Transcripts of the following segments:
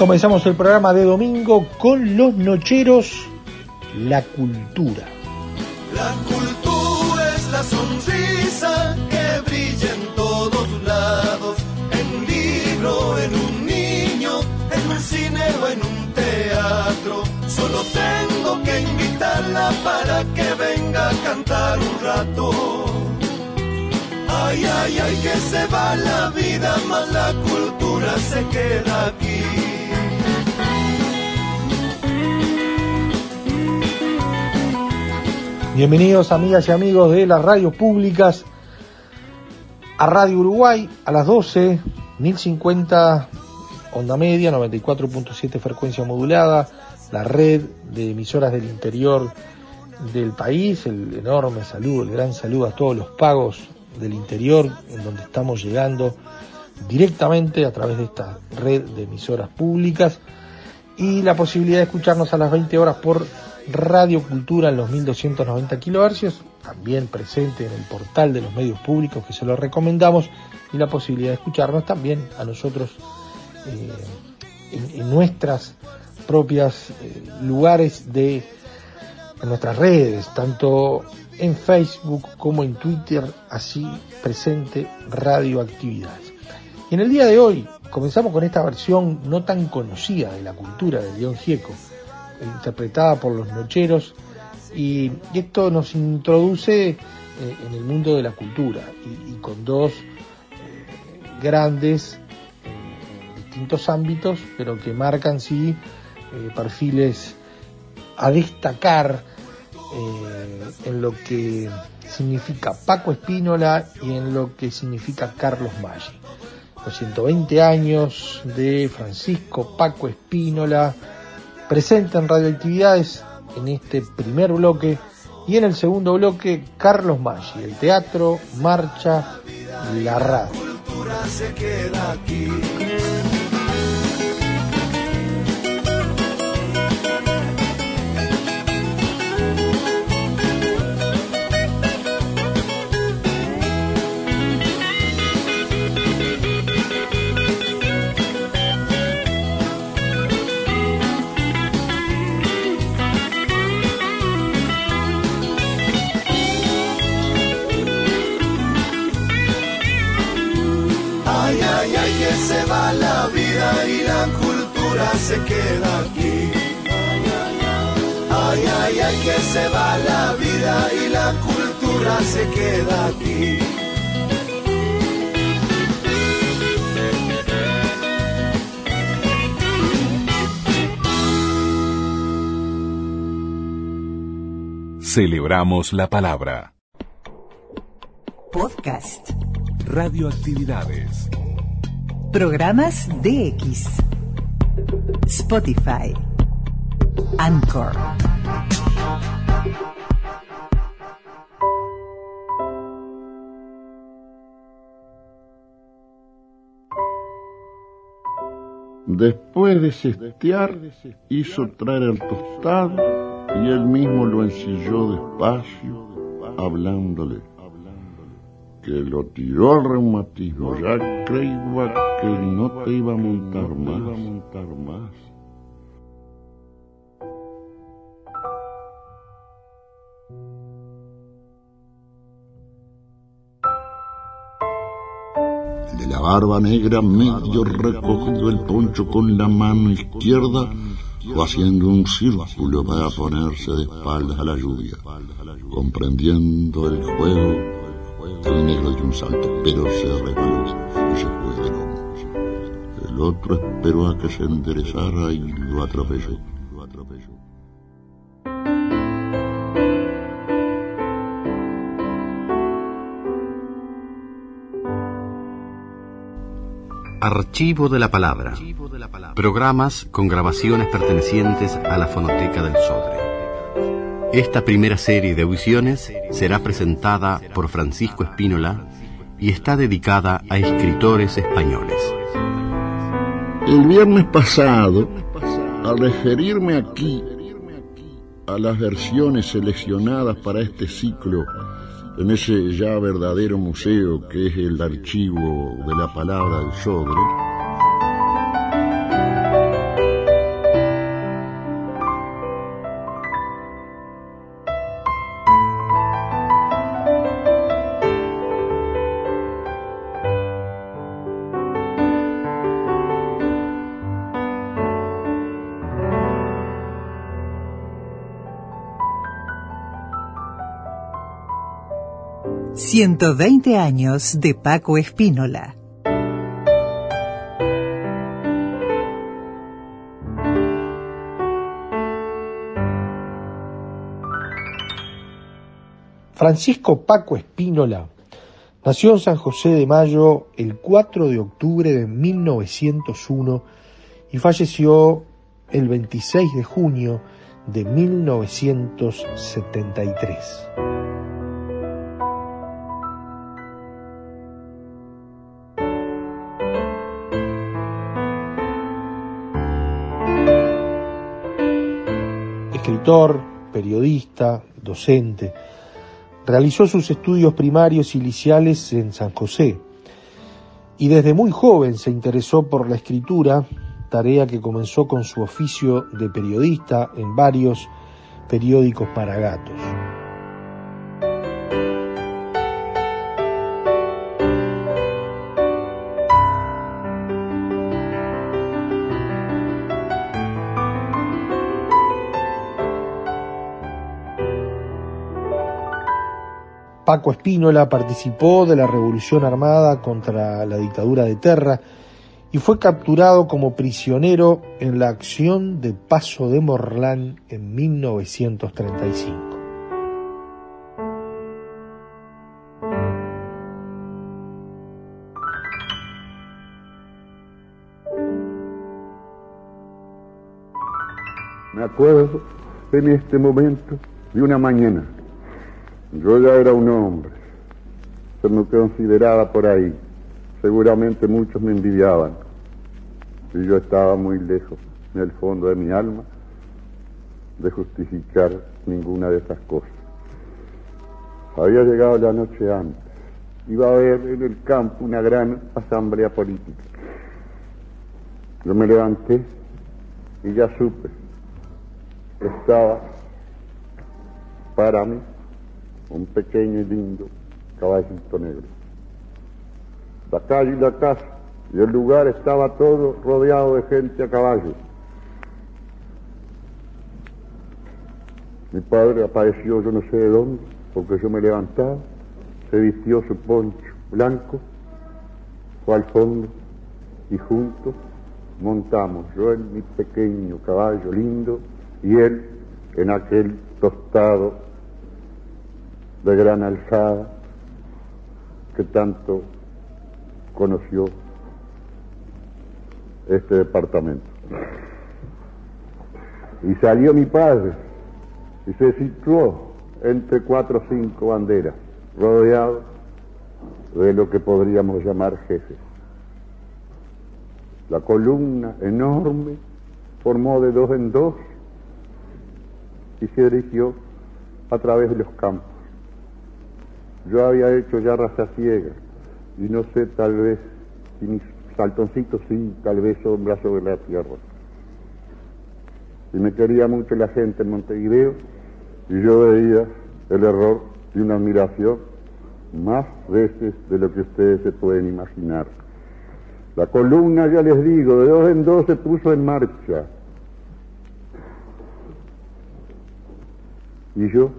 Comenzamos el programa de domingo con los nocheros, la cultura. La cultura es la sonrisa que brilla en todos lados, en un libro, en un niño, en un cine o en un teatro. Solo tengo que invitarla para que venga a cantar un rato. Ay, ay, ay, que se va la vida, más la cultura se queda aquí. Bienvenidos amigas y amigos de las radios públicas a Radio Uruguay a las 12, 1050 onda media, 94.7 frecuencia modulada, la red de emisoras del interior del país, el enorme saludo, el gran saludo a todos los pagos del interior en donde estamos llegando directamente a través de esta red de emisoras públicas. Y la posibilidad de escucharnos a las 20 horas por Radio Cultura en los 1290 kHz, también presente en el portal de los medios públicos que se lo recomendamos, y la posibilidad de escucharnos también a nosotros eh, en, nuestras propias eh, lugares de nuestras redes, tanto en Facebook como en Twitter, así presente radioactividades. Y en el día de hoy comenzamos con esta versión no tan conocida de la cultura de León Gieco, interpretada por los nocheros y, esto nos introduce eh, en el mundo de la cultura y, con dos eh, grandes en distintos ámbitos pero que marcan sí eh, perfiles a destacar en lo que significa Paco Espínola y en lo que significa Carlos Maggi. Los 120 años de Francisco Paco Espínola, presenta en radioactividades en este primer bloque y en el segundo bloque Carlos Maggi, el teatro, marcha, la radio. Se queda aquí. Ay, ay, ay, que se va la vida y la cultura se queda aquí. Celebramos la palabra. Podcast. Radioactividades. Programas DX. Spotify. Anchor. Después de cestear, hizo traer el tostado y él mismo lo ensilló despacio, hablándole que lo tiró al reumatismo. Ya creía que no te iba a montar más. El de la barba negra medio recogido el poncho con la mano izquierda fue haciendo un círculo para ponerse de espaldas a la lluvia, comprendiendo el juego el negro dio un salto, pero se resbaló y se fue de nuevo. El otro esperó a que se enderezara y lo atropelló. Lo atropelló. Archivo de la Palabra. Programas con grabaciones pertenecientes a la Fonoteca del Sodre. Esta primera serie de audiciones será presentada por Francisco Espínola y está dedicada a escritores españoles. El viernes pasado, al referirme aquí a las versiones seleccionadas para este ciclo en ese ya verdadero museo que es el archivo de la palabra del Sodre, ...120 años de Paco Espínola. Francisco Paco Espínola nació en San José de Mayo el 4 de octubre de 1901 y falleció el 26 de junio de 1973. Periodista, docente, realizó sus estudios primarios y liciales en San José y desde muy joven se interesó por la escritura, tarea que comenzó con su oficio de periodista en varios periódicos para gatos. Paco Espínola participó de la Revolución Armada contra la dictadura de Terra y fue capturado como prisionero en la acción de Paso de Morlán en 1935. Me acuerdo en este momento de una mañana. Yo ya era un hombre, se me consideraba por ahí. Seguramente muchos me envidiaban. Y yo estaba muy lejos, en el fondo de mi alma, de justificar ninguna de esas cosas. Había llegado la noche antes. Iba a haber en el campo una gran asamblea política. Yo me levanté y ya supe. Estaba para mí un pequeño y lindo caballito negro. La calle y la casa y el lugar estaba todo rodeado de gente a caballo. Mi padre apareció yo no sé de dónde, porque yo me levantaba, se vistió su poncho blanco, fue al fondo y juntos montamos, yo en mi pequeño caballo lindo y él en aquel tostado de gran alzada que tanto conoció este departamento. Y salió mi padre y se situó entre cuatro o cinco banderas, rodeado de lo que podríamos llamar jefes. La columna enorme formó de dos en dos y se dirigió a través de los campos. Yo había hecho ya raza ciega y no sé, tal vez, si mis saltoncitos sí, tal vez sombra sobre la tierra. Y me quería mucho la gente en Montevideo y yo veía el error y una admiración más veces de lo que ustedes se pueden imaginar. La columna, ya les digo, de dos en dos se puso en marcha. Y yo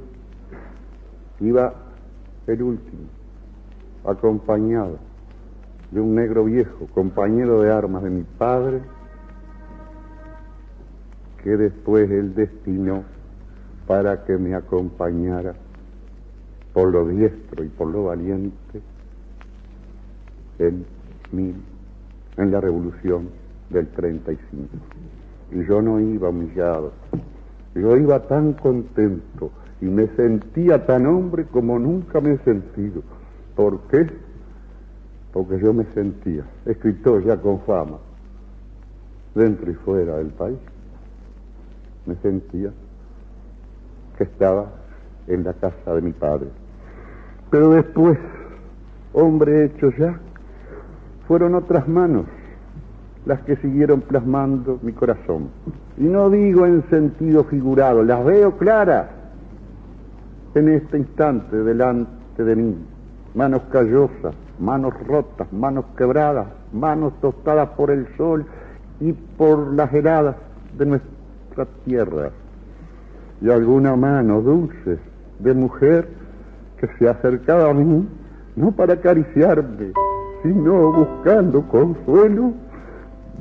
iba el último, acompañado de un negro viejo, compañero de armas de mi padre, que después él destinó para que me acompañara por lo diestro y por lo valiente en en la revolución del 35. Y yo no iba humillado, yo iba tan contento y me sentía tan hombre como nunca me he sentido. ¿Por qué? Porque yo me sentía escritor ya con fama, dentro y fuera del país. Me sentía que estaba en la casa de mi padre. Pero después, hombre hecho ya, fueron otras manos las que siguieron plasmando mi corazón. Y no digo en sentido figurado, las veo claras en este instante delante de mí. Manos callosas, manos rotas, manos quebradas, manos tostadas por el sol y por las heladas de nuestra tierra. Y alguna mano dulce de mujer que se acercaba a mí, no para acariciarme, sino buscando consuelo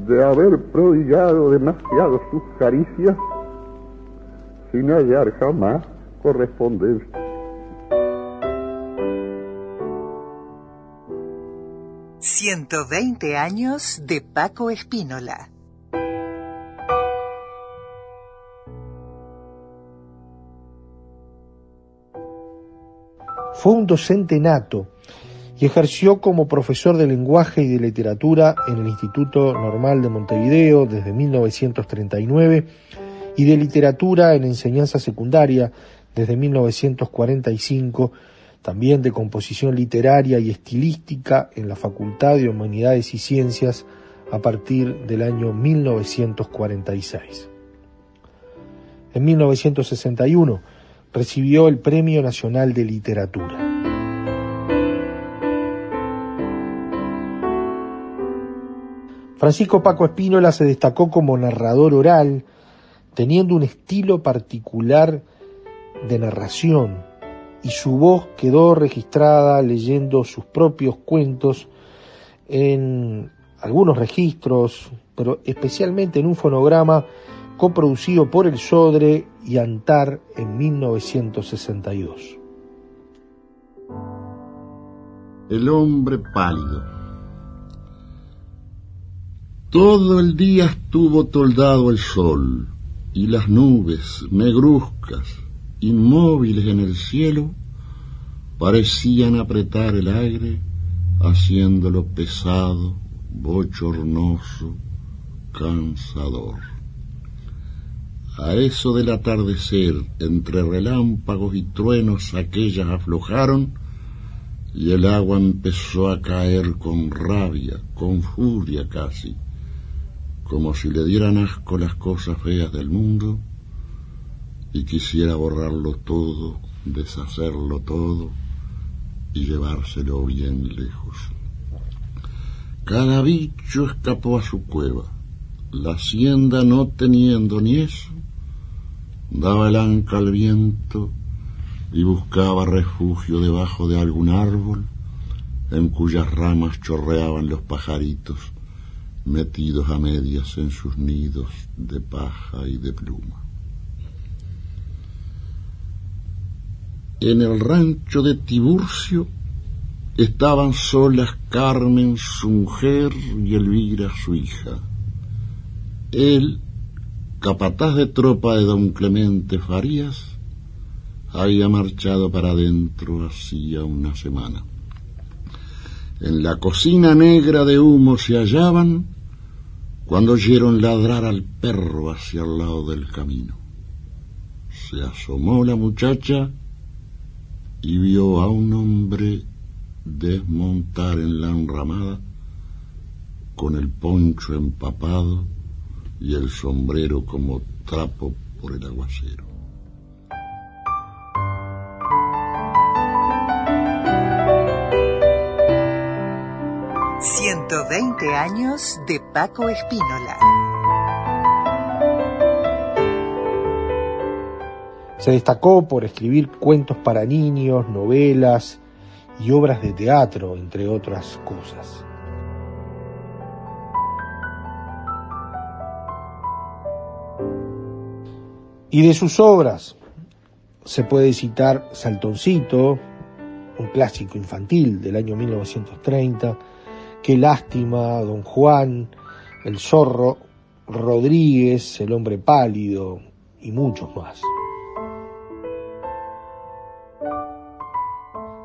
de haber prodigado demasiado sus caricias sin hallar jamás correspondencia. ...120 años de Paco Espínola. Fue un docente nato y ejerció como profesor de lenguaje y de literatura en el Instituto Normal de Montevideo desde 1939 y de literatura en enseñanza secundaria desde 1945, también de composición literaria y estilística en la Facultad de Humanidades y Ciencias a partir del año 1946. En 1961 recibió el Premio Nacional de Literatura. Francisco Paco Espínola se destacó como narrador oral, teniendo un estilo particular de narración, y su voz quedó registrada leyendo sus propios cuentos en algunos registros, pero especialmente en un fonograma coproducido por el Sodre y Antar en 1962. El hombre pálido. Todo el día estuvo toldado el sol y las nubes negruzcas, inmóviles en el cielo, parecían apretar el aire, haciéndolo pesado, bochornoso, cansador. A eso del atardecer, entre relámpagos y truenos, aquellas aflojaron y el agua empezó a caer con rabia, con furia casi como si le dieran asco las cosas feas del mundo y quisiera borrarlo todo, deshacerlo todo y llevárselo bien lejos. Cada bicho escapó a su cueva. La hacienda no teniendo ni eso, daba el anca al viento y buscaba refugio debajo de algún árbol en cuyas ramas chorreaban los pajaritos metidos a medias en sus nidos de paja y de pluma. En el rancho de Tiburcio estaban solas Carmen, su mujer, y Elvira, su hija. Él, capataz de tropa de don Clemente Farías, había marchado para adentro hacía una semana. En la cocina negra de humo se hallaban cuando oyeron ladrar al perro hacia el lado del camino. Se asomó la muchacha y vio a un hombre desmontar en la enramada con el poncho empapado y el sombrero como trapo por el aguacero. 120 años de Paco Espínola. Se destacó por escribir cuentos para niños, novelas y obras de teatro, entre otras cosas. Y de sus obras se puede citar Saltoncito, un clásico infantil del año 1930, Qué lástima, Don Juan, El Zorro, Rodríguez, El Hombre Pálido y muchos más.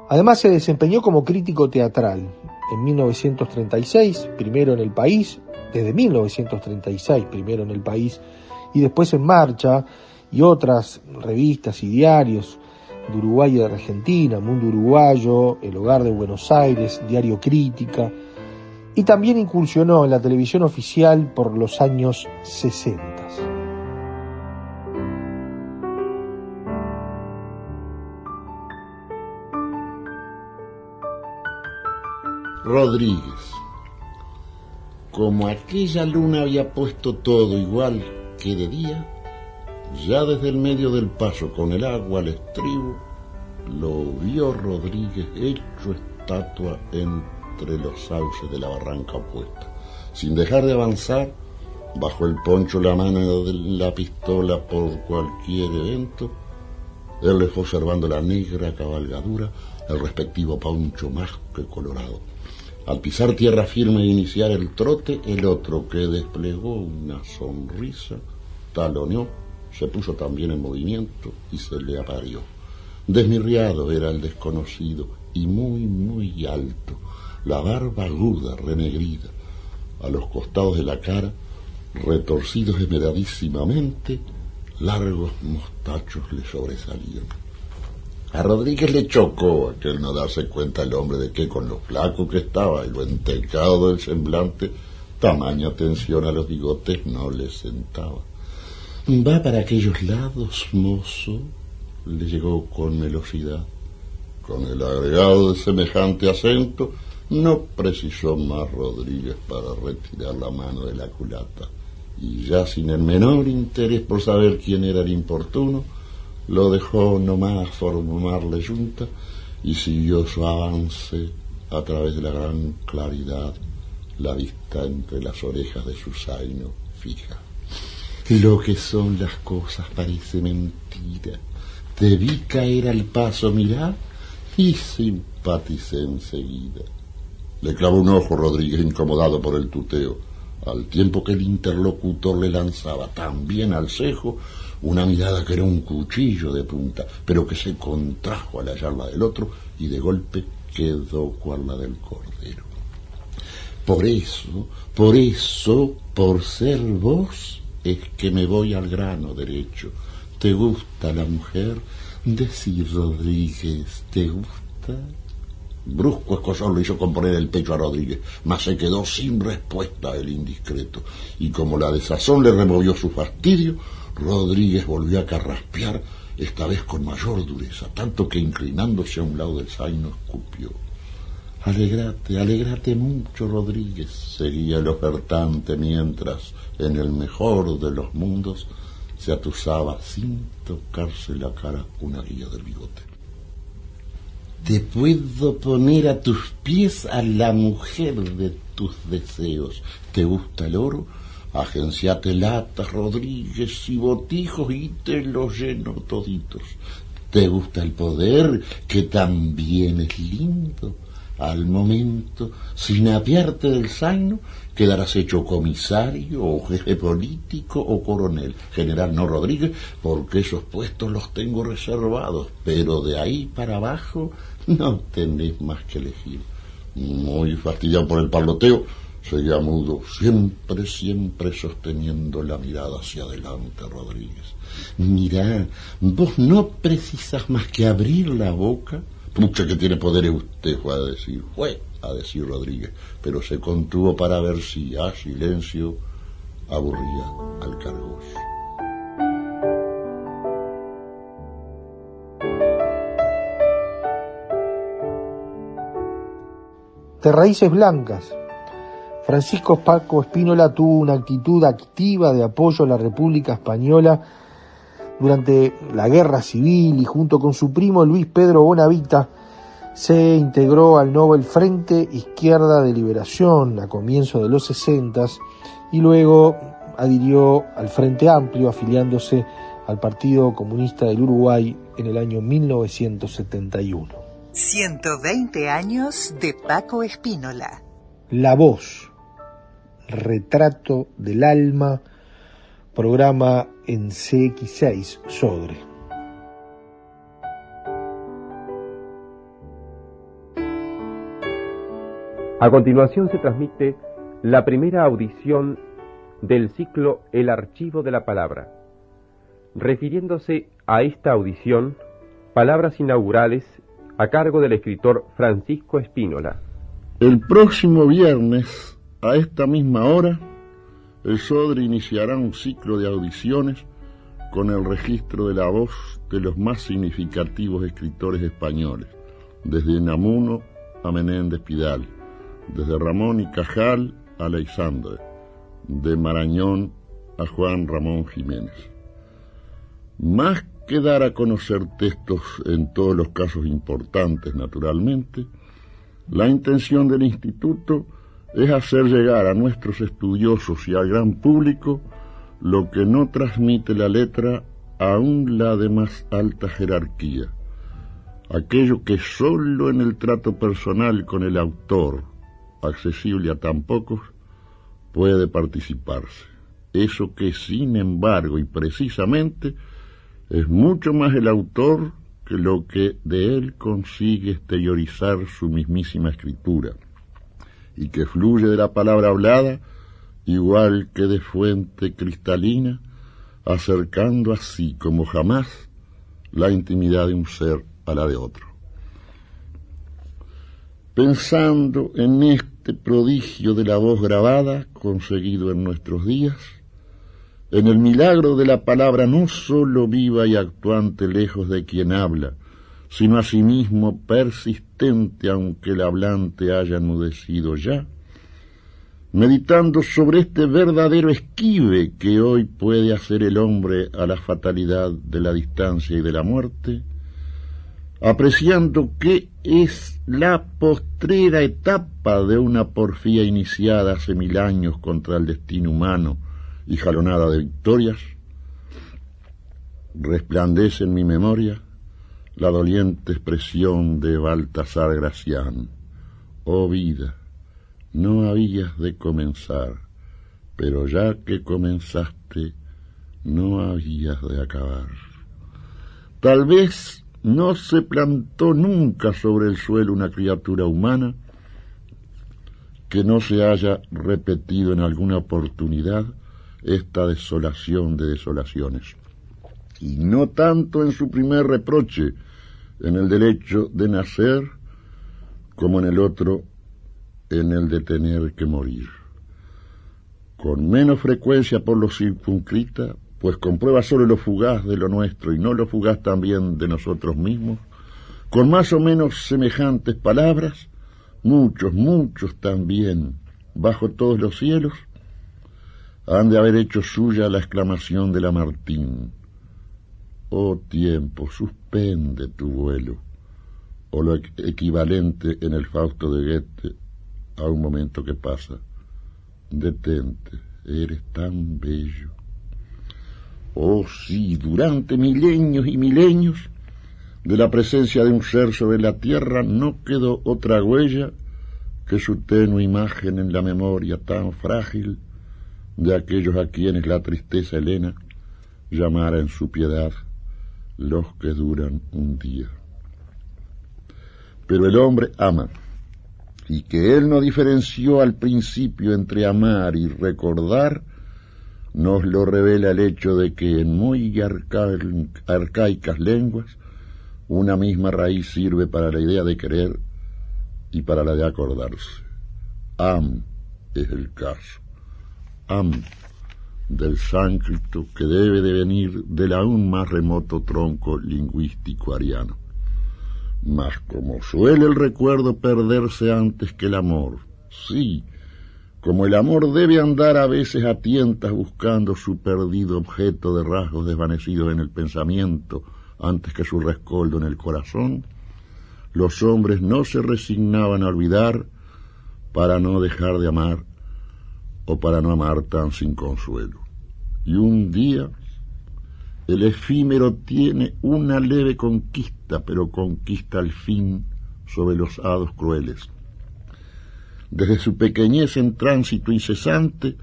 Además se desempeñó como crítico teatral en 1936, primero en El País, desde 1936, primero en El País, y después en Marcha y otras revistas y diarios de Uruguay y de Argentina, Mundo Uruguayo, El Hogar de Buenos Aires, Diario Crítica, y también incursionó en la televisión oficial por los años 60. Rodríguez. Como aquella luna había puesto todo igual que de día, ya desde el medio del paso con el agua al estribo, lo vio Rodríguez hecho estatua entre los sauces de la barranca opuesta. Sin dejar de avanzar, bajo el poncho la mano de la pistola por cualquier evento, él fue observando la negra cabalgadura, el respectivo poncho más que colorado. Al pisar tierra firme e iniciar el trote, el otro que desplegó una sonrisa, taloneó se puso también en movimiento y se le aparió. Desmirriado era el desconocido y muy, muy alto, la barba aguda, renegrida, a los costados de la cara, retorcidos esmeradísimamente, largos mostachos le sobresalían. A Rodríguez le chocó aquel no darse cuenta el hombre de que con lo flaco que estaba y lo entecado del semblante, tamaña atención a los bigotes no le sentaba. Va para aquellos lados, mozo, le llegó con velocidad. Con el agregado de semejante acento, no precisó más Rodríguez para retirar la mano de la culata, y ya sin el menor interés por saber quién era el importuno, lo dejó nomás formarle junta y siguió su avance a través de la gran claridad, la vista entre las orejas de su zaino fija. Lo que son las cosas parece mentira. Te vi caer al paso, mirá, y simpaticé enseguida. Le clavó un ojo Rodríguez, incomodado por el tuteo, al tiempo que el interlocutor le lanzaba también al cejo una mirada que era un cuchillo de punta, pero que se contrajo al hallarla del otro y de golpe quedó cual la del cordero. Por eso, por eso, por ser vos, es que me voy al grano derecho. ¿Te gusta la mujer? Decir, Rodríguez, ¿te gusta? Brusco escosor le hizo componer el pecho a Rodríguez, mas se quedó sin respuesta el indiscreto, y como la desazón le removió su fastidio, Rodríguez volvió a carraspear, esta vez con mayor dureza, tanto que inclinándose a un lado del zaino escupió. Alegrate, alegrate mucho, Rodríguez, seguía el ofertante mientras, en el mejor de los mundos, se atusaba sin tocarse la cara una guía del bigote. Te puedo poner a tus pies a la mujer de tus deseos. ¿Te gusta el oro? Agenciate latas, Rodríguez y botijos y te los lleno toditos. ¿Te gusta el poder, que también es lindo? Al momento, sin apiarte del zaino, quedarás hecho comisario o jefe político o coronel. General no Rodríguez, porque esos puestos los tengo reservados, pero de ahí para abajo no tenés más que elegir. Muy fastidiado por el parloteo, seguía mudo, siempre, siempre sosteniendo la mirada hacia adelante, Rodríguez. Mirá, vos no precisas más que abrir la boca Pucha que tiene poder usted, fue a decir, fue a decir Rodríguez, pero se contuvo para ver si a silencio aburría al cargo. De raíces blancas. Francisco Paco Espínola tuvo una actitud activa de apoyo a la República Española durante la guerra civil y junto con su primo Luis Pedro Bonavita se integró al Nobel Frente Izquierda de Liberación a comienzos de los 60 y luego adhirió al Frente Amplio afiliándose al Partido Comunista del Uruguay en el año 1971. 120 años de Paco Espínola. La Voz, Retrato del Alma, programa en CX6 Sodre. A continuación se transmite la primera audición del ciclo El Archivo de la Palabra. Refiriéndose a esta audición, palabras inaugurales a cargo del escritor Francisco Espínola. El próximo viernes, a esta misma hora, el Sodre iniciará un ciclo de audiciones con el registro de la voz de los más significativos escritores españoles, desde Namuno a Menéndez Pidal, desde Ramón y Cajal a Alexandre, de Marañón a Juan Ramón Jiménez. Más que dar a conocer textos en todos los casos importantes, naturalmente, la intención del instituto es hacer llegar a nuestros estudiosos y al gran público lo que no transmite la letra aún la de más alta jerarquía, aquello que sólo en el trato personal con el autor, accesible a tan pocos, puede participarse. Eso que sin embargo y precisamente es mucho más el autor que lo que de él consigue exteriorizar su mismísima escritura, y que fluye de la palabra hablada igual que de fuente cristalina, acercando así como jamás la intimidad de un ser a la de otro. Pensando en este prodigio de la voz grabada conseguido en nuestros días, en el milagro de la palabra no sólo viva y actuante lejos de quien habla, sino asimismo persistente aunque el hablante haya enmudecido ya, meditando sobre este verdadero esquive que hoy puede hacer el hombre a la fatalidad de la distancia y de la muerte, apreciando que es la postrera etapa de una porfía iniciada hace mil años contra el destino humano, y jalonada de victorias, resplandece en mi memoria la doliente expresión de Baltasar Gracián. Oh vida, no habías de comenzar, pero ya que comenzaste, no habías de acabar. Tal vez no se plantó nunca sobre el suelo una criatura humana que no se haya repetido en alguna oportunidad esta desolación de desolaciones. Y no tanto en su primer reproche, en el derecho de nacer, como en el otro, en el de tener que morir. Con menos frecuencia por lo circunscrita, pues comprueba solo lo fugaz de lo nuestro y no lo fugaz también de nosotros mismos, con más o menos semejantes palabras, muchos, muchos también, bajo todos los cielos, han de haber hecho suya la exclamación de Lamartín. Oh tiempo, suspende tu vuelo, o lo equivalente en el Fausto de Goethe a un momento que pasa. Detente, eres tan bello. Oh sí, durante milenios y milenios de la presencia de un ser sobre la tierra no quedó otra huella que su tenue imagen en la memoria tan frágil de aquellos a quienes la tristeza helena llamara en su piedad los que duran un día. Pero el hombre ama, y que él no diferenció al principio entre amar y recordar, nos lo revela el hecho de que en muy arcaicas lenguas una misma raíz sirve para la idea de querer y para la de acordarse. Am es el caso am del sánscrito que debe de venir del aún más remoto tronco lingüístico ariano. Mas como suele el recuerdo perderse antes que el amor, sí, como el amor debe andar a veces a tientas buscando su perdido objeto de rasgos desvanecidos en el pensamiento antes que su rescoldo en el corazón, los hombres no se resignaban a olvidar para no dejar de amar o para no amar tan sin consuelo. Y un día el efímero tiene una leve conquista, pero conquista al fin sobre los hados crueles. desde su pequeñez en tránsito incesante,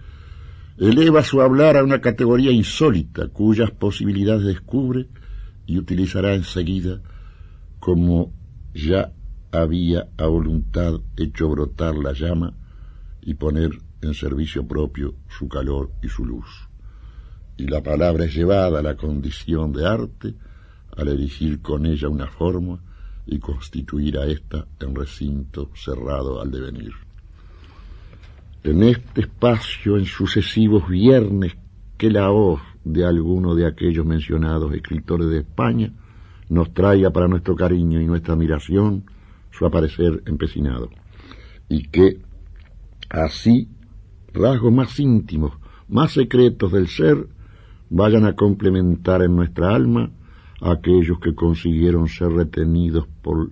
eleva su hablar a una categoría insólita cuyas posibilidades descubre y utilizará enseguida como ya había a voluntad hecho brotar la llama y poner en servicio propio su calor y su luz. Y la palabra es llevada a la condición de arte al erigir con ella una forma y constituir a ésta en recinto cerrado al devenir. En este espacio, en sucesivos viernes, que la voz de alguno de aquellos mencionados escritores de España nos traiga para nuestro cariño y nuestra admiración su aparecer empecinado, y que así rasgos más íntimos, más secretos del ser, vayan a complementar en nuestra alma aquellos que consiguieron ser retenidos por,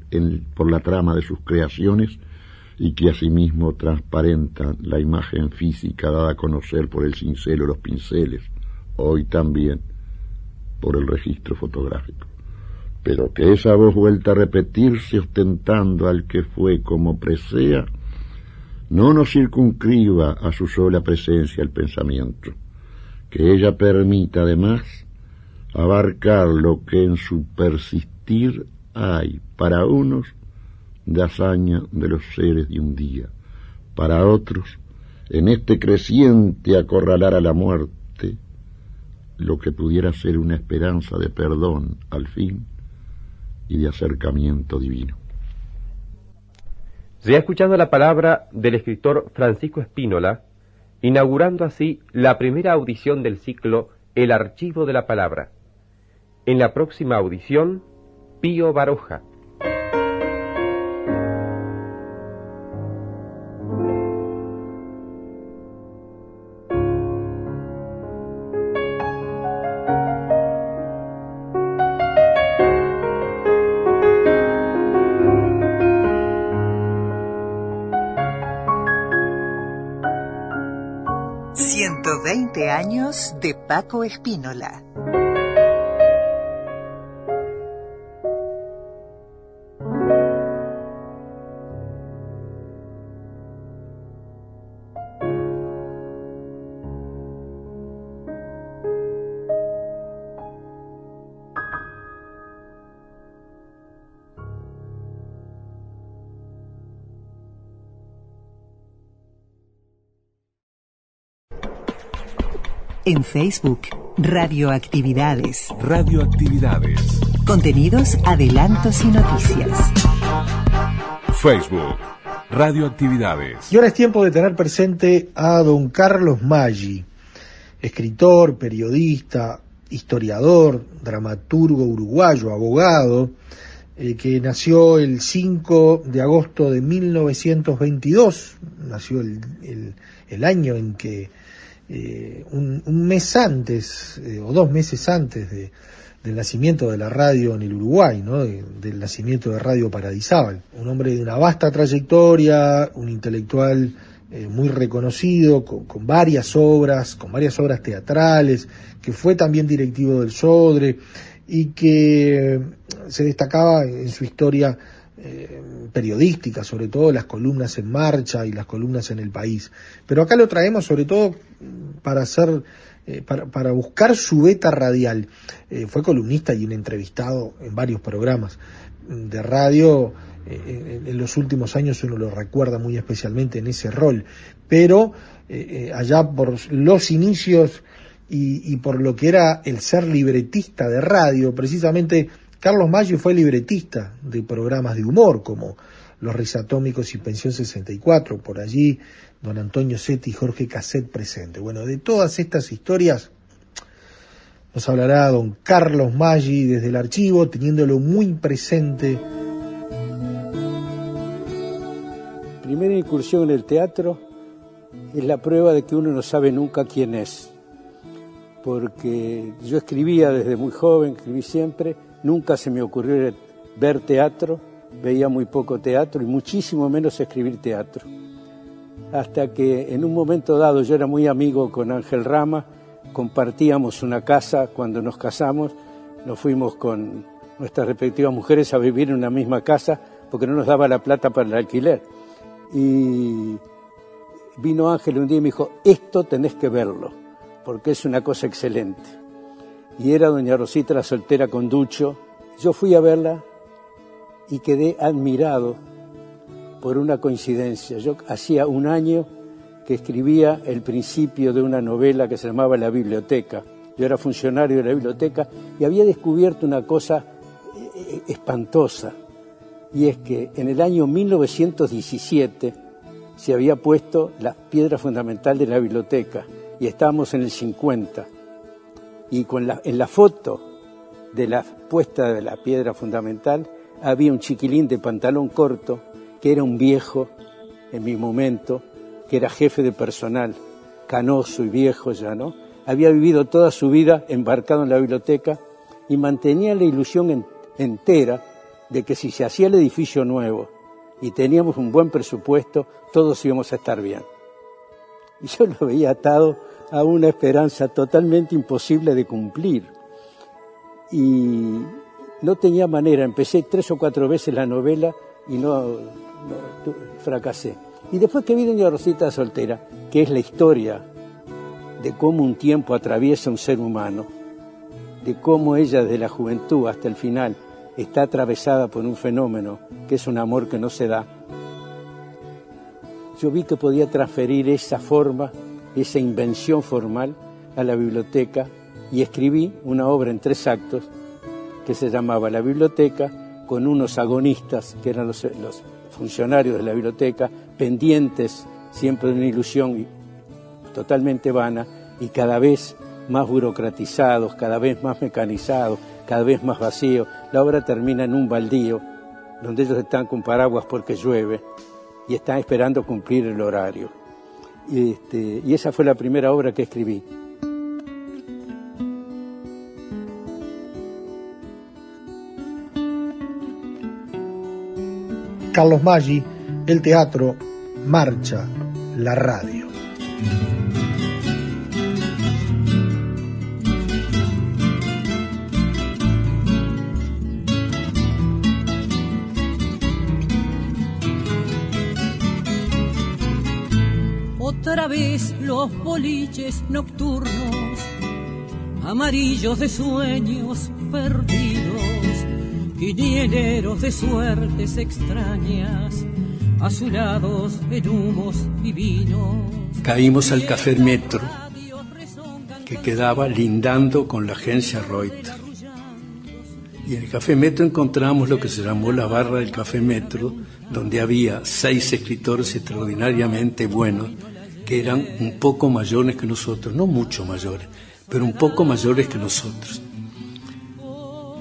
por la trama de sus creaciones y que asimismo transparentan la imagen física dada a conocer por el cincelo de los pinceles, hoy también por el registro fotográfico. Pero que esa voz vuelta a repetirse ostentando al que fue como presea, no nos circunscriba a su sola presencia el pensamiento, que ella permita además abarcar lo que en su persistir hay para unos de hazaña de los seres de un día, para otros en este creciente acorralar a la muerte lo que pudiera ser una esperanza de perdón al fin y de acercamiento divino. Se ha escuchado la palabra del escritor Francisco Espínola, inaugurando así la primera audición del ciclo El Archivo de la Palabra. En la próxima audición, Pío Baroja. De Paco Espínola. En Facebook, Radioactividades. Radioactividades. Contenidos, adelantos y noticias. Facebook, Radioactividades. Y ahora es tiempo de tener presente a don Carlos Maggi, escritor, periodista, historiador, dramaturgo uruguayo, abogado, eh, que nació el 5 de agosto de 1922, nació el año en que eh, un, mes antes eh, o dos meses antes de, del nacimiento de la radio en el Uruguay, ¿no? del nacimiento de Radio Paradisábal. Un hombre de una vasta trayectoria, un intelectual eh, muy reconocido, con, varias obras, con varias obras teatrales, que fue también directivo del Sodre y que se destacaba en su historia eh, periodística, sobre todo las columnas en marcha y las columnas en el país. Pero acá lo traemos sobre todo para hacer, eh, para, buscar su beta radial. Eh, fue columnista y un entrevistado en varios programas de radio. en los últimos años uno lo recuerda muy especialmente en ese rol, pero allá por los inicios y, y por lo que era el ser libretista de radio, precisamente Carlos Maggi fue libretista de programas de humor como Los Risatómicos y Pensión 64, por allí don Antonio Setti y Jorge Casset presente. Bueno, de todas estas historias nos hablará don Carlos Maggi desde el archivo, teniéndolo muy presente. Primera incursión en el teatro es la prueba de que uno no sabe nunca quién es, porque yo escribía desde muy joven, escribí siempre, Nunca se me ocurrió ver teatro, veía muy poco teatro y muchísimo menos escribir teatro. Hasta que en un momento dado yo era muy amigo con Ángel Rama, compartíamos una casa cuando nos casamos, nos fuimos con nuestras respectivas mujeres a vivir en una misma casa porque no nos daba la plata para el alquiler. Y vino Ángel un día y me dijo, esto tenés que verlo, porque es una cosa excelente. Y era doña Rosita la soltera con Ducho. Yo fui a verla y quedé admirado por una coincidencia. Yo hacía un año que escribía el principio de una novela que se llamaba La Biblioteca. Yo era funcionario de la biblioteca y había descubierto una cosa eh, eh, espantosa, y es que en el año 1917 se había puesto la piedra fundamental de la biblioteca y estábamos en el 50. Y con la, en la foto de la puesta de la piedra fundamental había un chiquilín de pantalón corto que era un viejo en mi momento, que era jefe de personal, canoso y viejo ya, ¿no? Había vivido toda su vida embarcado en la biblioteca y mantenía la ilusión entera de que si se hacía el edificio nuevo y teníamos un buen presupuesto, todos íbamos a estar bien. Y yo lo veía atado a una esperanza totalmente imposible de cumplir. Y no tenía manera, empecé tres o cuatro veces la novela y no, fracasé. Y después que vi Doña Rosita Soltera, que es la historia de cómo un tiempo atraviesa un ser humano, de cómo ella desde la juventud hasta el final está atravesada por un fenómeno que es un amor que no se da. Yo vi que podía transferir esa forma, esa invención formal a la biblioteca y escribí una obra en tres actos que se llamaba La Biblioteca, con unos agonistas que eran los, funcionarios de la biblioteca, pendientes siempre de una ilusión totalmente vana y cada vez más burocratizados, cada vez más mecanizados, cada vez más vacío. La obra termina en un baldío, donde ellos están con paraguas porque llueve y están esperando cumplir el horario. Y, este, y esa fue la primera obra que escribí. Carlos Maggi, el teatro, marcha, la radio. Otra vez los boliches nocturnos, amarillos de sueños perdidos quiniereros de suertes extrañas, azulados en humos divinos. Caímos al café Metro, que quedaba lindando con la agencia Reuters. Y en el café Metro encontramos lo que se llamó la barra del café Metro, donde había seis escritores extraordinariamente buenos, eran un poco mayores que nosotros, no mucho mayores, pero un poco mayores que nosotros.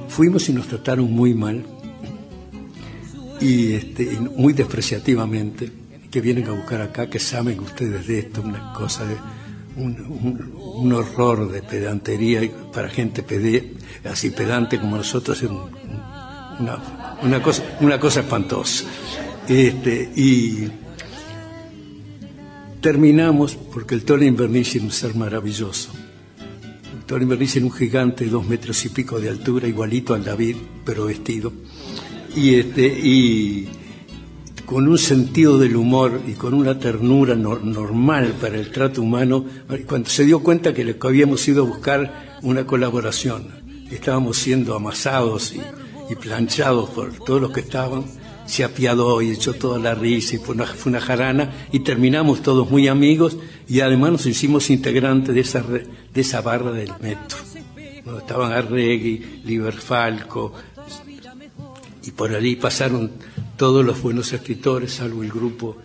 Fuimos y nos trataron muy mal y este, muy despreciativamente, que vienen a buscar acá, que saben ustedes de esto, una cosa de un, horror de pedantería para gente así pedante como nosotros, es una, cosa, una cosa espantosa. Este, y terminamos porque el Tony Invernici es un ser maravilloso Tony dice un gigante de dos metros y pico de altura, igualito al David, pero vestido. Y, este, y con un sentido del humor y con una ternura normal para el trato humano, cuando se dio cuenta que, que habíamos ido a buscar una colaboración, estábamos siendo amasados y, y planchados por todos los que estaban, se apiadó y echó toda la risa y fue una, fue una jarana y terminamos todos muy amigos y además nos hicimos integrantes de esa, de esa barra del metro. Estaban Arregui, Liberfalco y por allí pasaron todos los buenos escritores, salvo el grupo,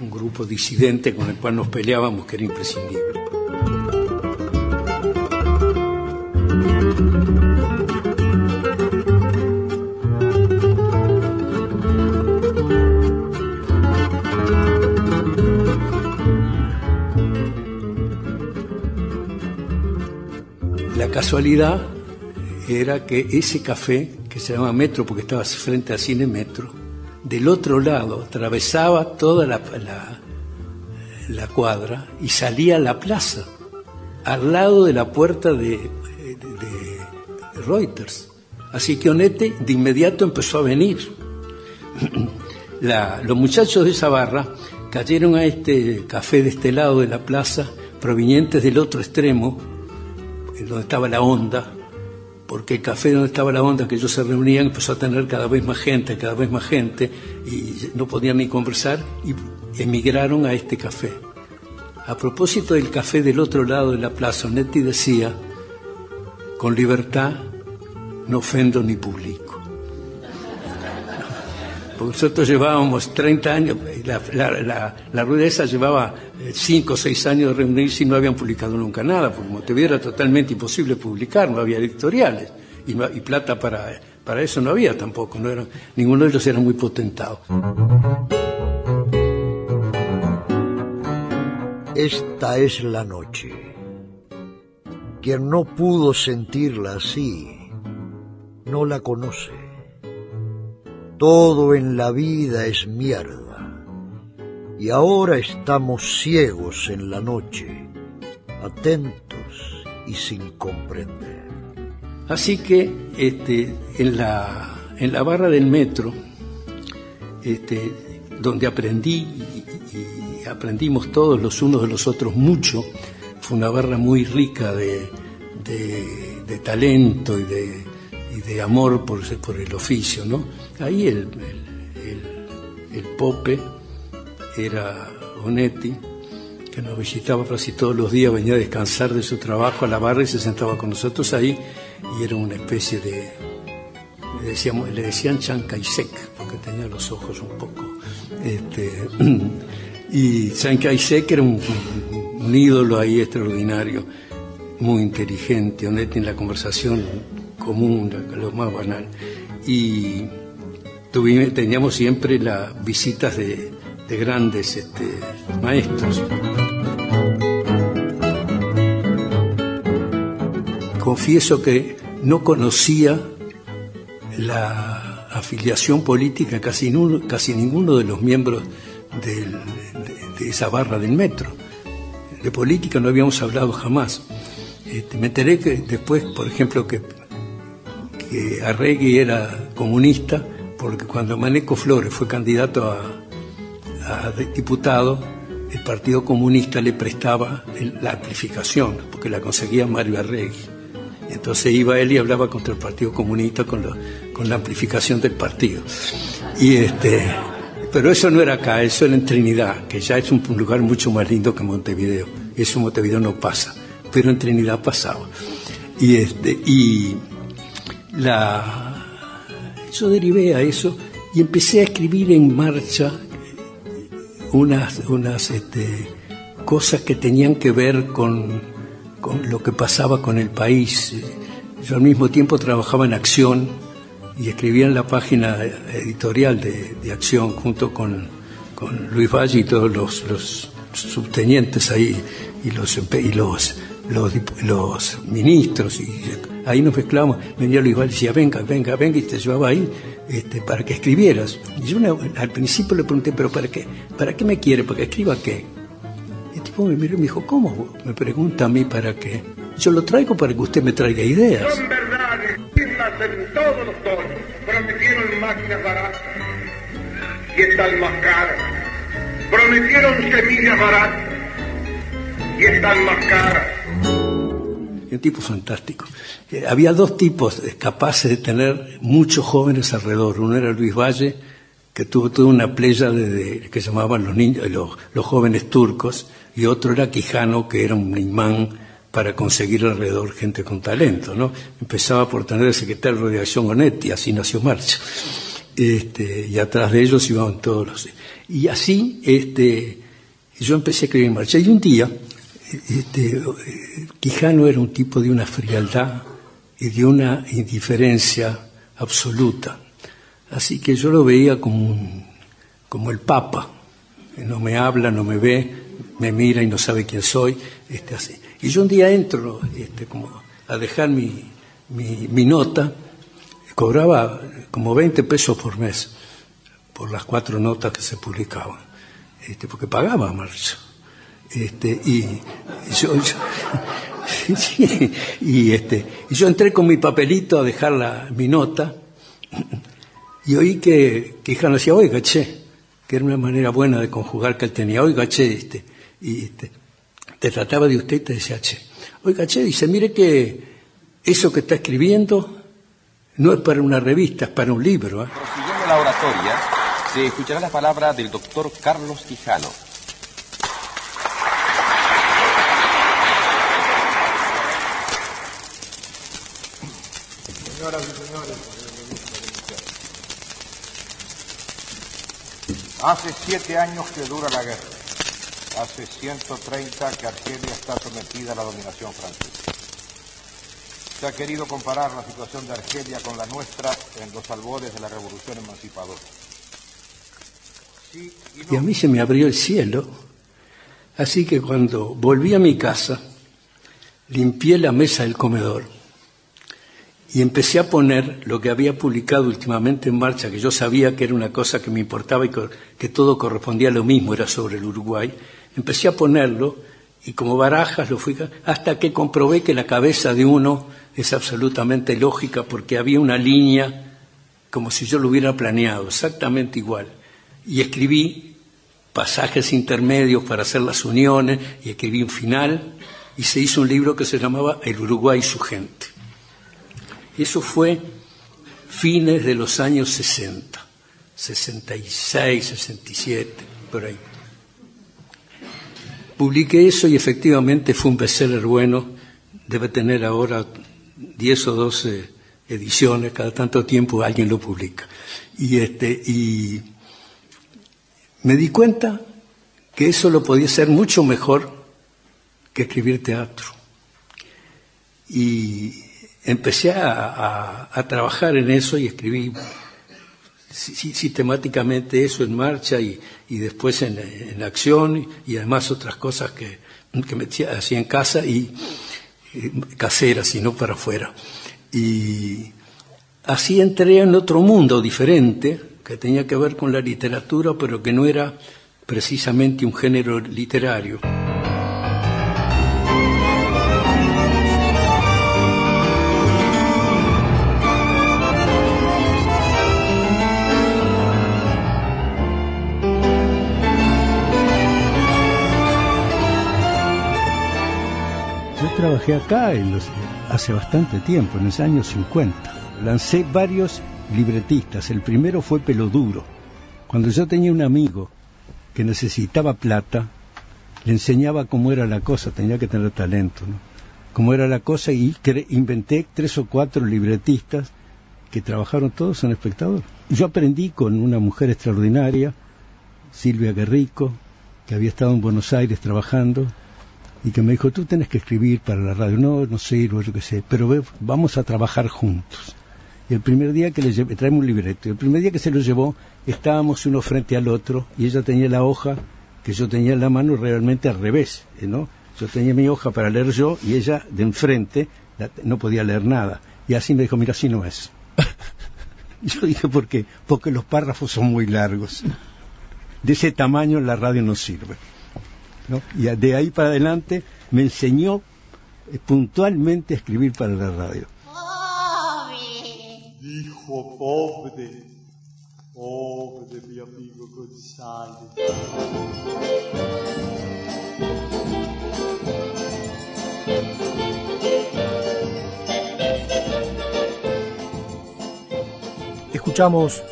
un grupo disidente con el cual nos peleábamos que era imprescindible. Casualidad era que ese café, que se llama Metro porque estaba frente al cine Metro, del otro lado atravesaba toda la, la, cuadra y salía a la plaza, al lado de la puerta de, Reuters. Así que Onete de inmediato empezó a venir. los muchachos de esa barra cayeron a este café de este lado de la plaza, provenientes del otro extremo, donde estaba la onda, porque el café donde estaba la onda que ellos se reunían empezó a tener cada vez más gente, cada vez más gente, y no podían ni conversar, y emigraron a este café. A propósito del café del otro lado de la plaza, Onetti decía, con libertad no ofendo ni publico. Nosotros llevábamos 30 años, la, la, la, rudeza llevaba 5 o 6 años de reunirse y no habían publicado nunca nada, porque Montevideo era totalmente imposible publicar, no había editoriales y, plata para, para eso no había tampoco, no era, ninguno de ellos era muy potentado. Esta es la noche. Quien no pudo sentirla así, no la conoce. Todo en la vida es mierda. Y ahora estamos ciegos en la noche, atentos y sin comprender. Así que este, en, la, en la barra del metro, este, donde aprendí y, aprendimos todos los unos de los otros mucho, fue una barra muy rica de, de, de talento y de, y de amor por, por, el oficio, ¿no? Ahí el, el, el, el Pope era Onetti, que nos visitaba casi todos los días, venía a descansar de su trabajo a la barra y se sentaba con nosotros ahí, y era una especie de, le, decíamos, le decían Chancaisec, porque tenía los ojos un poco, este, y Chancaisec era un, un ídolo ahí extraordinario, muy inteligente, Onetti en la conversación común, lo más banal. Y teníamos siempre las visitas de, de grandes este, maestros. Confieso que no conocía la afiliación política casi, casi ninguno de los miembros de, esa barra del metro. De política no habíamos hablado jamás. Este, me enteré que después, por ejemplo, que Arregui era comunista, porque cuando Maneco Flores fue candidato a, diputado, el Partido Comunista le prestaba la amplificación, porque la conseguía Mario Arregui. Entonces iba él y hablaba contra el Partido Comunista con, con la amplificación del partido. Y este, pero eso no era acá, eso era en Trinidad, que ya es un, un lugar mucho más lindo que Montevideo. Eso en Montevideo no pasa, pero en Trinidad pasaba. Y, este, y la, yo derivé a eso y empecé a escribir en marcha unas, unas este, cosas que tenían que ver con, con, lo que pasaba con el país. Yo al mismo tiempo trabajaba en Acción y escribía en la página editorial de, de Acción junto con, con, Luis Valle y todos los, subtenientes ahí y los, y los, los, los ministros. Y ahí nos mezclamos. Venía Luis Valle y decía, venga, venga, venga, y te llevaba ahí este, para que escribieras. Y yo una, al principio le pregunté, ¿pero para qué? ¿Para qué me quiere? ¿Para que escriba qué? Y el tipo me miró y me dijo, ¿cómo? Me pregunta a mí para qué. Yo lo traigo para que usted me traiga ideas. Son verdades, en todos los tonos. Prometieron máquinas baratas y están más caras. Prometieron semillas baratas y están más caras. Un tipo fantástico. Eh, había dos tipos capaces de tener muchos jóvenes alrededor. Uno era Luis Valle, que tuvo toda una playa de, de, que llamaban los, niños, los, jóvenes turcos, y otro era Quijano, que era un imán para conseguir alrededor gente con talento. ¿no? Empezaba por tener el secretario de redacción Onetti, así nació Marcha. Este, y atrás de ellos iban todos los... Y así este, yo empecé a escribir marcha. Y un día este, Quijano era un tipo de una frialdad y de una indiferencia absoluta. Así que yo lo veía como, un, como el Papa, no me habla, no me ve, me mira y no sabe quién soy. Este, así. Y yo un día entro este, como a dejar mi, mi, nota, cobraba como 20 pesos por mes por las cuatro notas que se publicaban, este, porque pagaba marcha. Este, y yo, yo este, y yo entré con mi papelito a dejar la, mi nota y oí que, que Jano decía, oiga, che, que era una manera buena de conjugar que él tenía. Oiga, che, este, y este, te trataba de usted y te decía, che. Oiga, che, dice, mire que eso que está escribiendo no es para una revista, es para un libro. ¿eh? La oratoria, se escuchará la palabra del doctor Carlos Quijano. Hace siete años que dura la guerra. Hace 130 que Argelia está sometida a la dominación francesa. Se ha querido comparar la situación de Argelia con la nuestra en los albores de la revolución emancipadora. Sí y, no. y a mí se me abrió el cielo. Así que cuando volví a mi casa, limpié la mesa del comedor y empecé a poner lo que había publicado últimamente en marcha, que yo sabía que era una cosa que me importaba y que todo correspondía a lo mismo, era sobre el Uruguay. Empecé a ponerlo y como barajas lo fui hasta que comprobé que la cabeza de uno es absolutamente lógica porque había una línea como si yo lo hubiera planeado, exactamente igual. Y escribí pasajes intermedios para hacer las uniones y escribí un final y se hizo un libro que se llamaba El Uruguay y su gente. Eso fue fines de los años 60, 66, 67, por ahí. Publiqué eso y efectivamente fue un bestseller bueno, debe tener ahora 10 o 12 ediciones, cada tanto tiempo alguien lo publica. Y, este, y me di cuenta que eso lo podía hacer mucho mejor que escribir teatro. Y empecé a, a, trabajar en eso y escribí sistemáticamente eso en marcha y, y después en, en, acción y además otras cosas que, que hacía en casa y, caseras y para afuera. Y así entré en otro mundo diferente que tenía que ver con la literatura, pero que no era precisamente un género literario. Trabajé acá en los, hace bastante tiempo, en los años 50. Lancé varios libretistas. El primero fue Peloduro. Cuando yo tenía un amigo que necesitaba plata, le enseñaba cómo era la cosa, tenía que tener talento, ¿no? Cómo era la cosa y inventé tres o cuatro libretistas que trabajaron todos en espectador. Yo aprendí con una mujer extraordinaria, Silvia Guerrico, que había estado en Buenos Aires trabajando, y que me dijo, tú tienes que escribir para la radio. No, no sirvo, yo qué sé, pero vamos a trabajar juntos. Y el primer día que le llevé, un libreto, y el primer día que se lo llevó, estábamos uno frente al otro, y ella tenía la hoja que yo tenía en la mano realmente al revés, ¿no? Yo tenía mi hoja para leer yo, y ella de enfrente no podía leer nada. Y así me dijo, mira, así no es. yo dije, ¿por qué? Porque los párrafos son muy largos. De ese tamaño la radio no sirve. ¿No? Y de ahí para adelante me enseñó puntualmente a escribir para la radio. Hijo pobre, pobre mi amigo González. Escuchamos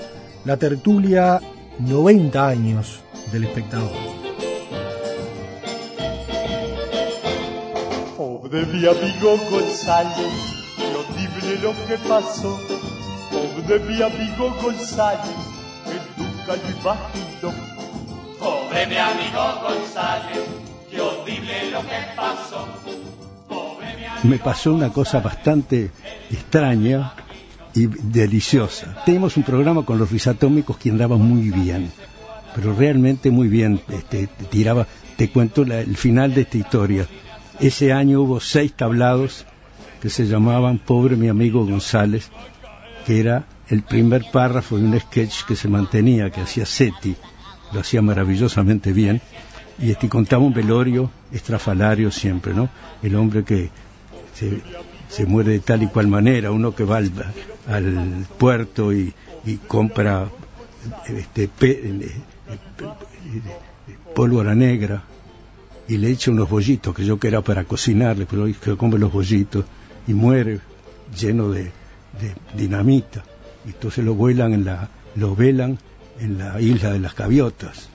la tertulia 90 años del espectador. De mi amigo González, horrible lo que pasó. Pobre mi amigo González, que nunca lo imaginó. Pobre mi amigo González, qué horrible lo que pasó. Me pasó una cosa bastante extraña y deliciosa. Tenemos un programa con los risatómicos que andaba muy bien, pero realmente muy bien. Este, tiraba, te cuento la, el final de esta historia ese año hubo seis tablados que se llamaban Pobre mi amigo González, que era el primer párrafo de un sketch que se mantenía, que hacía Seti, lo hacía maravillosamente bien, y este, contaba un velorio estrafalario siempre, ¿no? El hombre que se, muere de tal y cual manera, uno que va al, puerto y, y compra este, pe, pólvora negra y le echa unos bollitos que yo que era para cocinarle, pero que come los bollitos y muere lleno de, dinamita. Y entonces lo vuelan en la, lo velan en la isla de las gaviotas.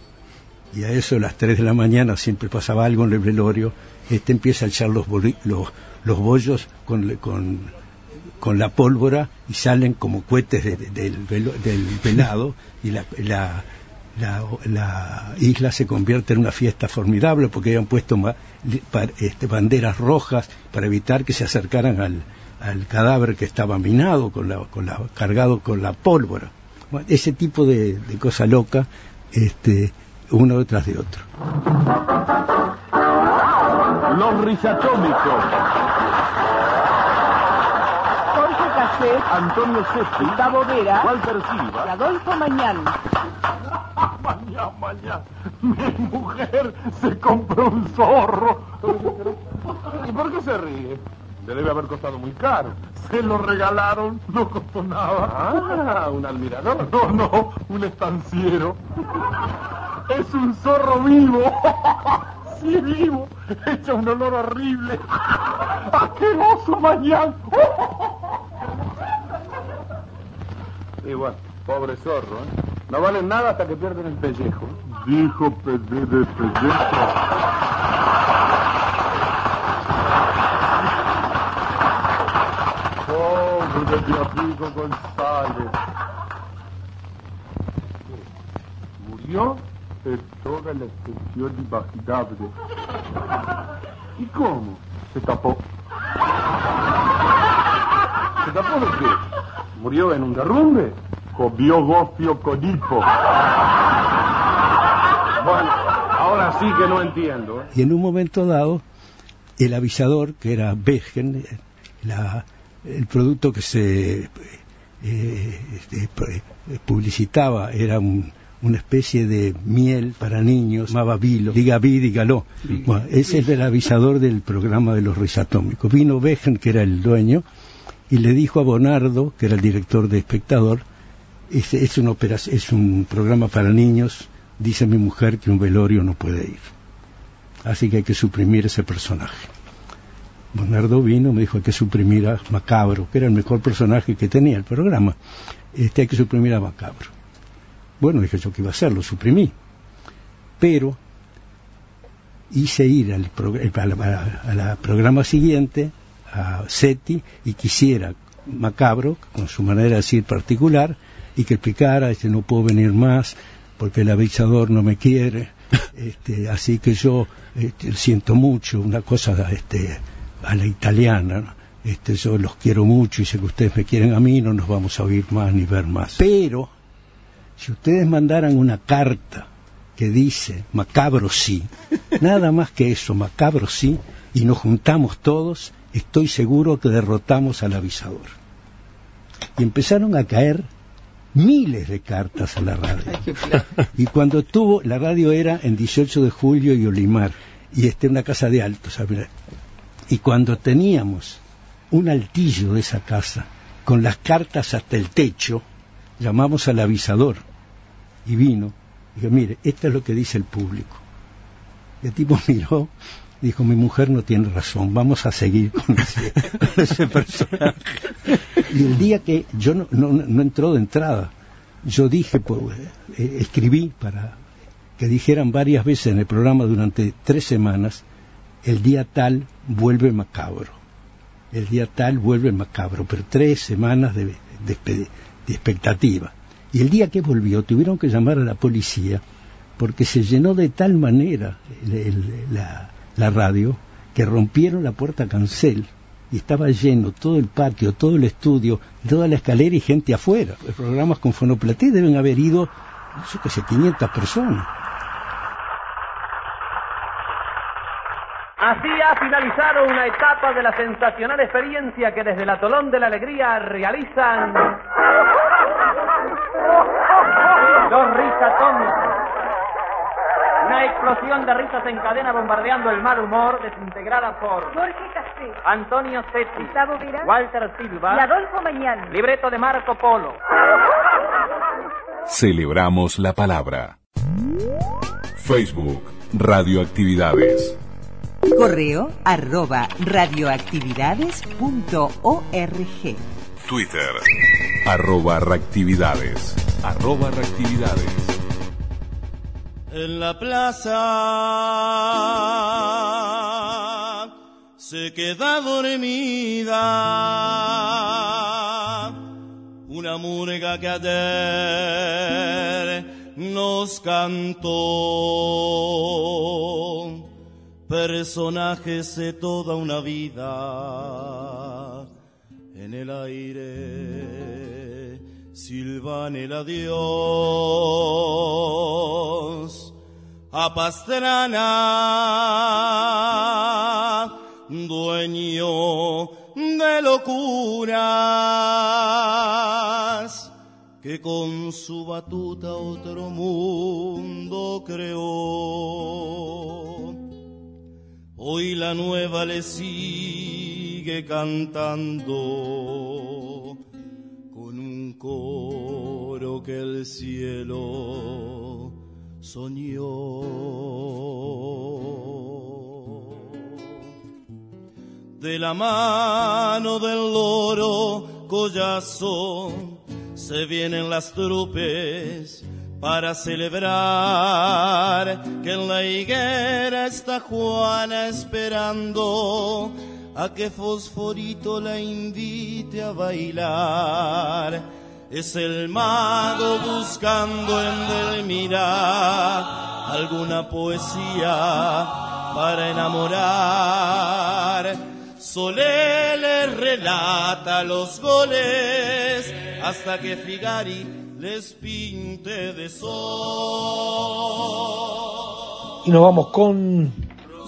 Y a eso a las 3 de la mañana siempre pasaba algo en el velorio, este empieza a echar los, los, los bollos con, con, la pólvora y salen como cohetes de- de- del, velo- del velado y la, la, la isla se convierte en una fiesta formidable porque habían puesto ma- este, banderas rojas para evitar que se acercaran al, cadáver que estaba minado, con la, con la, cargado con la pólvora. Ese tipo de, de cosa loca, este, uno detrás de otro. Los. Antonio Setti. Gustavo Vera, Walter Silva. y Adolfo Mañán. Mañana, mañana. Mi mujer se compró un zorro. ¿Y por qué se ríe? Le debe haber costado muy caro. Se lo regalaron, no costó nada. Ah, un admirador. No, no, un estanciero. Es un zorro vivo. Sí, vivo. Echa un olor horrible. Asqueroso mañana. Y bueno, pobre zorro, ¿eh? No valen nada hasta que pierden el pellejo. Dijo perder el pellejo. Pobre amigo González. Murió en toda la extensión imaginable. ¿Y cómo? Se tapó. ¿Se tapó de qué? ¿Murió en un derrumbe? Comió gofio con hipo. Bueno, ahora sí que no entiendo. ¿eh? Y en un momento dado, el avisador, que era Begen, eh, la- el producto que se eh, este, pu- publicitaba era un- una especie de miel para niños, llamaba Vilo, diga vi, dígalo. Bueno, ese es el avisador del programa de los risatómicos. Vino Begen, que era el dueño, y le dijo a Bonardo, que era el director de Espectador, es, es, un programa para niños, dice mi mujer que un velorio no puede ir. Así que hay que suprimir ese personaje. Bernardo vino, me dijo hay que suprimir a Macabro, que era el mejor personaje que tenía el programa. Este hay que suprimir a Macabro. Bueno, dije yo que iba a hacer, lo suprimí. Pero hice ir al progr- a la, a- a la programa siguiente, a SETI, y quisiera Macabro, con su manera de decir particular, y que explicara, este, no puedo venir más, porque el avisador no me quiere, este, así que yo este, siento mucho, una cosa este, a la italiana, ¿no? este, yo los quiero mucho y sé que ustedes me quieren a mí, no nos vamos a oír más ni ver más. Pero, si ustedes mandaran una carta que dice macabro sí, nada más que eso, macabro sí, y nos juntamos todos, estoy seguro que derrotamos al avisador. Y empezaron a caer miles de cartas a la radio. Y cuando tuvo, la radio era en 18 de julio y Olimar, y este una casa de alto, ¿sabe? Y cuando teníamos un altillo de esa casa, con las cartas hasta el techo, llamamos al avisador, y vino, y dije, mire, esto es lo que dice el público. Y el tipo miró, dijo, mi mujer no tiene razón, vamos a seguir con ese, personaje. Y el día que yo no, no, no entró de entrada, yo dije, pues, eh, escribí para que dijeran varias veces en el programa durante tres semanas, el día tal vuelve macabro, el día tal vuelve macabro, pero tres semanas de, expectativa. Y el día que volvió tuvieron que llamar a la policía porque se llenó de tal manera la, la radio que rompieron la puerta cancel y estaba lleno todo el patio, todo el estudio, toda la escalera y gente afuera. Los programas con Fonoplaté deben haber ido, yo qué sé, 500 personas. Así ha finalizado una etapa de la sensacional experiencia que desde el Atolón de la Alegría realizan los risatómicos. Explosión de risas en cadena bombardeando el mal humor, desintegrada por Jorge Casé, Antonio Setti, Gustavo Vera Walter Silva, y Adolfo Mañán. libreto de Marco Polo. Celebramos la palabra. Facebook, Radioactividades. Correo arroba radioactividades.org. Twitter, arroba reactividades. Arroba reactividades. En la plaza. Se queda dormida una murga que ayer nos cantó. Personajes de toda una vida en el aire. Silban el adiós a Pastrana dueño de locuras que con su batuta otro mundo creó. Hoy la nueva le sigue cantando con un coro que el cielo soñó. De la mano del loro collazo se vienen las trupes para celebrar que en la higuera está Juana esperando a que Fosforito la invite a bailar. Es el mago buscando en Delmira alguna poesía para enamorar. Solé le relata los goles hasta que Figari les pinte de sol. Y nos vamos con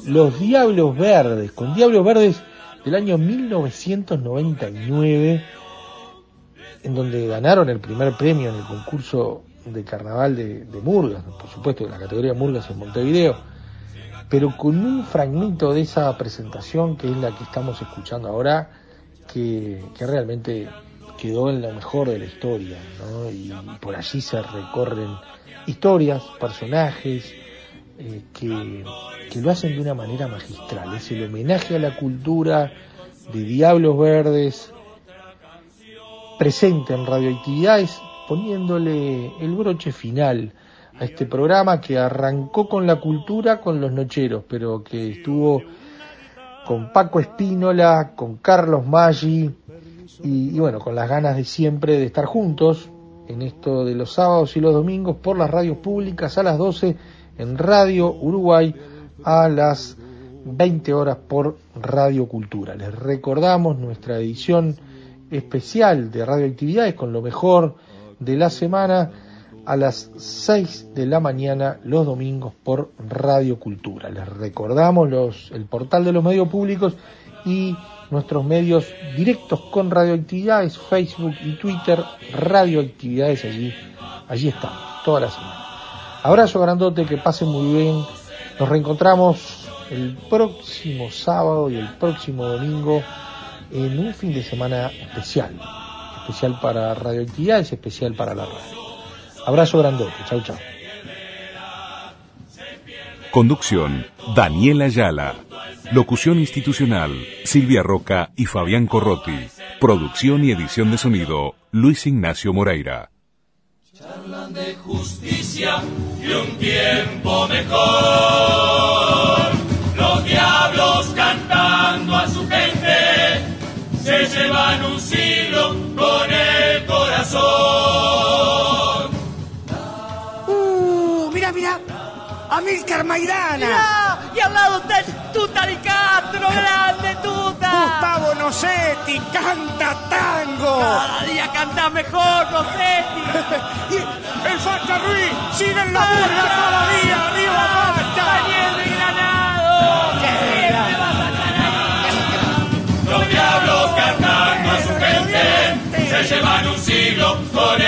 los Diablos Verdes, con Diablos Verdes del año 1999, en donde ganaron el primer premio en el concurso de carnaval de, Murgas, por supuesto, de la categoría Murgas en Montevideo, pero con un fragmento de esa presentación que es la que estamos escuchando ahora, que, que realmente quedó en lo mejor de la historia, ¿no? y, por allí se recorren historias, personajes, eh, que, que lo hacen de una manera magistral. Es el homenaje a la cultura de Diablos Verdes, presente en radioactividades, poniéndole el broche final a este programa que arrancó con la cultura, con los nocheros, pero que estuvo con Paco Espínola, con Carlos Maggi y, y bueno, con las ganas de siempre de estar juntos en esto de los sábados y los domingos por las radios públicas a las 12 en Radio Uruguay a las 20 horas por Radio Cultura. Les recordamos nuestra edición especial de radioactividades con lo mejor de la semana a las 6 de la mañana los domingos por Radio Cultura. Les recordamos los, el portal de los medios públicos y nuestros medios directos con radioactividades, Facebook y Twitter, radioactividades allí, allí estamos, toda la semana. Abrazo grandote, que pasen muy bien. Nos reencontramos el próximo sábado y el próximo domingo en un fin de semana especial. Especial para radioactividades, especial para la radio. Abrazo grandote, chau chau. Conducción, Daniela Ayala. Locución institucional, Silvia Roca y Fabián Corrotti. Producción y edición de sonido, Luis Ignacio Moreira. Charlan de justicia y un tiempo mejor. Maidana. Mirá, y al lado está el Tuta Di Castro, grande Tuta. Gustavo Nocetti canta tango. Cada día canta mejor, Nocetti. y el Facha Ruiz sigue en la burla cada día. ¡Arriba, Facha! Daniel de Granado. Va a sacar Los diablos cantando a su gente se llevan un siglo con